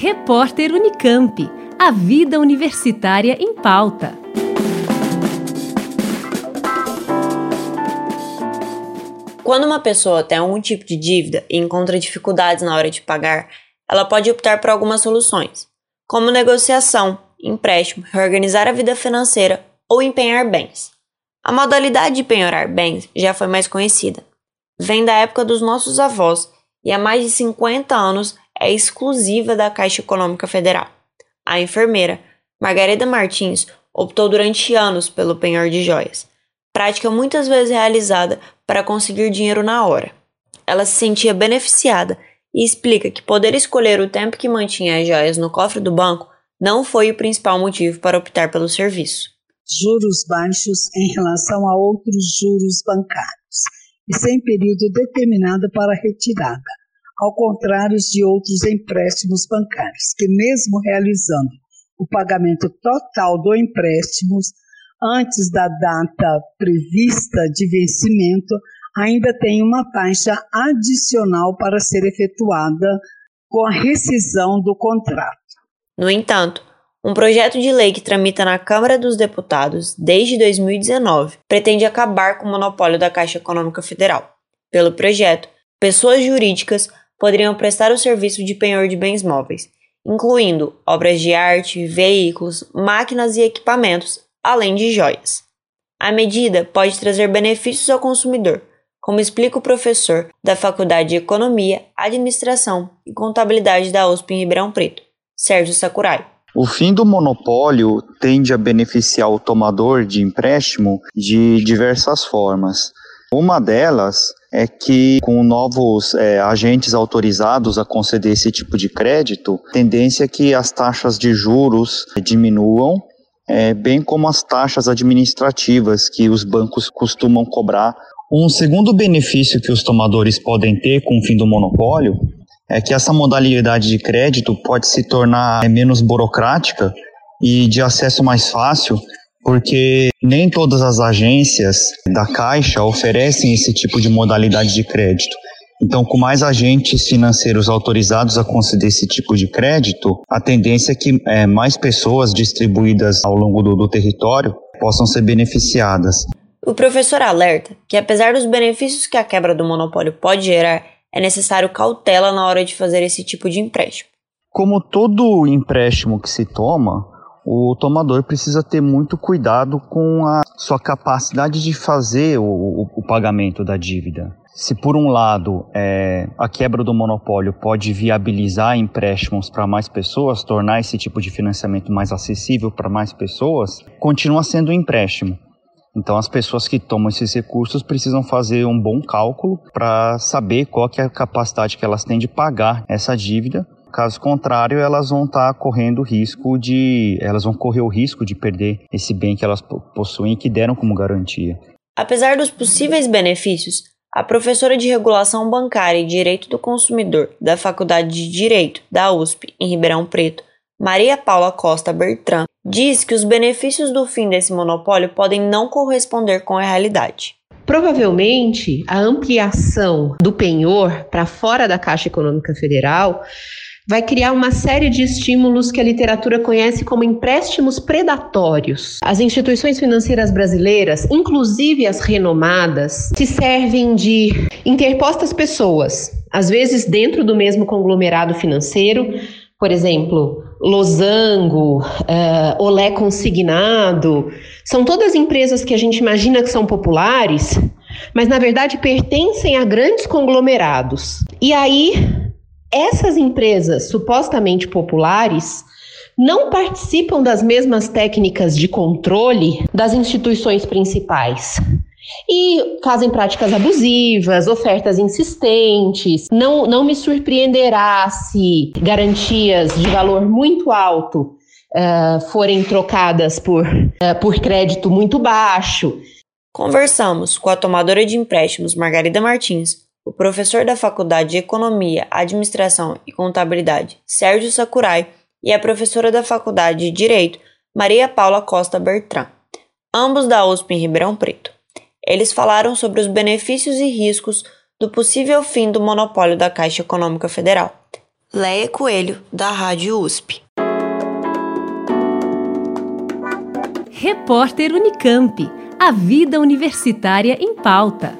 Repórter Unicamp. A vida universitária em pauta. Quando uma pessoa tem algum tipo de dívida e encontra dificuldades na hora de pagar, ela pode optar por algumas soluções, como negociação, empréstimo, reorganizar a vida financeira ou empenhar bens. A modalidade de penhorar bens já foi mais conhecida. Vem da época dos nossos avós e há mais de 50 anos é exclusiva da Caixa Econômica Federal. A enfermeira, Margarida Martins, optou durante anos pelo penhor de joias, prática muitas vezes realizada para conseguir dinheiro na hora. Ela se sentia beneficiada e explica que poder escolher o tempo que mantinha as joias no cofre do banco não foi o principal motivo para optar pelo serviço. Juros baixos em relação a outros juros bancários e sem período determinado para retirada, ao contrário de outros empréstimos bancários, que, mesmo realizando o pagamento total do empréstimo antes da data prevista de vencimento, ainda tem uma taxa adicional para ser efetuada com a rescisão do contrato. No entanto, um projeto de lei que tramita na Câmara dos Deputados desde 2019 pretende acabar com o monopólio da Caixa Econômica Federal. Pelo projeto, pessoas jurídicas poderiam prestar o serviço de penhor de bens móveis, incluindo obras de arte, veículos, máquinas e equipamentos, além de joias. A medida pode trazer benefícios ao consumidor, como explica o professor da Faculdade de Economia, Administração e Contabilidade da USP em Ribeirão Preto, Sérgio Sakurai. O fim do monopólio tende a beneficiar o tomador de empréstimo de diversas formas. Uma delas é que, com novos é, agentes autorizados a conceder esse tipo de crédito, tendência é que as taxas de juros diminuam, é, bem como as taxas administrativas que os bancos costumam cobrar. Um segundo benefício que os tomadores podem ter com o fim do monopólio é que essa modalidade de crédito pode se tornar é, menos burocrática e de acesso mais fácil porque nem todas as agências da Caixa oferecem esse tipo de modalidade de crédito. Então, com mais agentes financeiros autorizados a conceder esse tipo de crédito, a tendência é que é, mais pessoas distribuídas ao longo do, do território possam ser beneficiadas. O professor alerta que, apesar dos benefícios que a quebra do monopólio pode gerar, é necessário cautela na hora de fazer esse tipo de empréstimo. Como todo empréstimo que se toma, o tomador precisa ter muito cuidado com a sua capacidade de fazer o, o, o pagamento da dívida. Se por um lado é, a quebra do monopólio pode viabilizar empréstimos para mais pessoas, tornar esse tipo de financiamento mais acessível para mais pessoas, continua sendo um empréstimo. Então as pessoas que tomam esses recursos precisam fazer um bom cálculo para saber qual é a capacidade que elas têm de pagar essa dívida Caso contrário, elas vão estar tá correndo risco de, elas vão correr o risco de perder esse bem que elas possuem e que deram como garantia. Apesar dos possíveis benefícios, a professora de regulação bancária e direito do consumidor da Faculdade de Direito da USP em Ribeirão Preto, Maria Paula Costa Bertrand, diz que os benefícios do fim desse monopólio podem não corresponder com a realidade. Provavelmente, a ampliação do penhor para fora da Caixa Econômica Federal vai criar uma série de estímulos que a literatura conhece como empréstimos predatórios. As instituições financeiras brasileiras, inclusive as renomadas, se servem de interpostas pessoas, às vezes dentro do mesmo conglomerado financeiro, por exemplo, Losango, uh, Olé Consignado, são todas empresas que a gente imagina que são populares, mas na verdade pertencem a grandes conglomerados. E aí essas empresas supostamente populares não participam das mesmas técnicas de controle das instituições principais. E fazem práticas abusivas, ofertas insistentes. Não, não me surpreenderá se garantias de valor muito alto uh, forem trocadas por, uh, por crédito muito baixo. Conversamos com a tomadora de empréstimos Margarida Martins o professor da Faculdade de Economia, Administração e Contabilidade, Sérgio Sakurai, e a professora da Faculdade de Direito, Maria Paula Costa Bertrand, ambos da USP em Ribeirão Preto. Eles falaram sobre os benefícios e riscos do possível fim do monopólio da Caixa Econômica Federal. Leia Coelho, da Rádio USP. Repórter Unicamp. A vida universitária em pauta.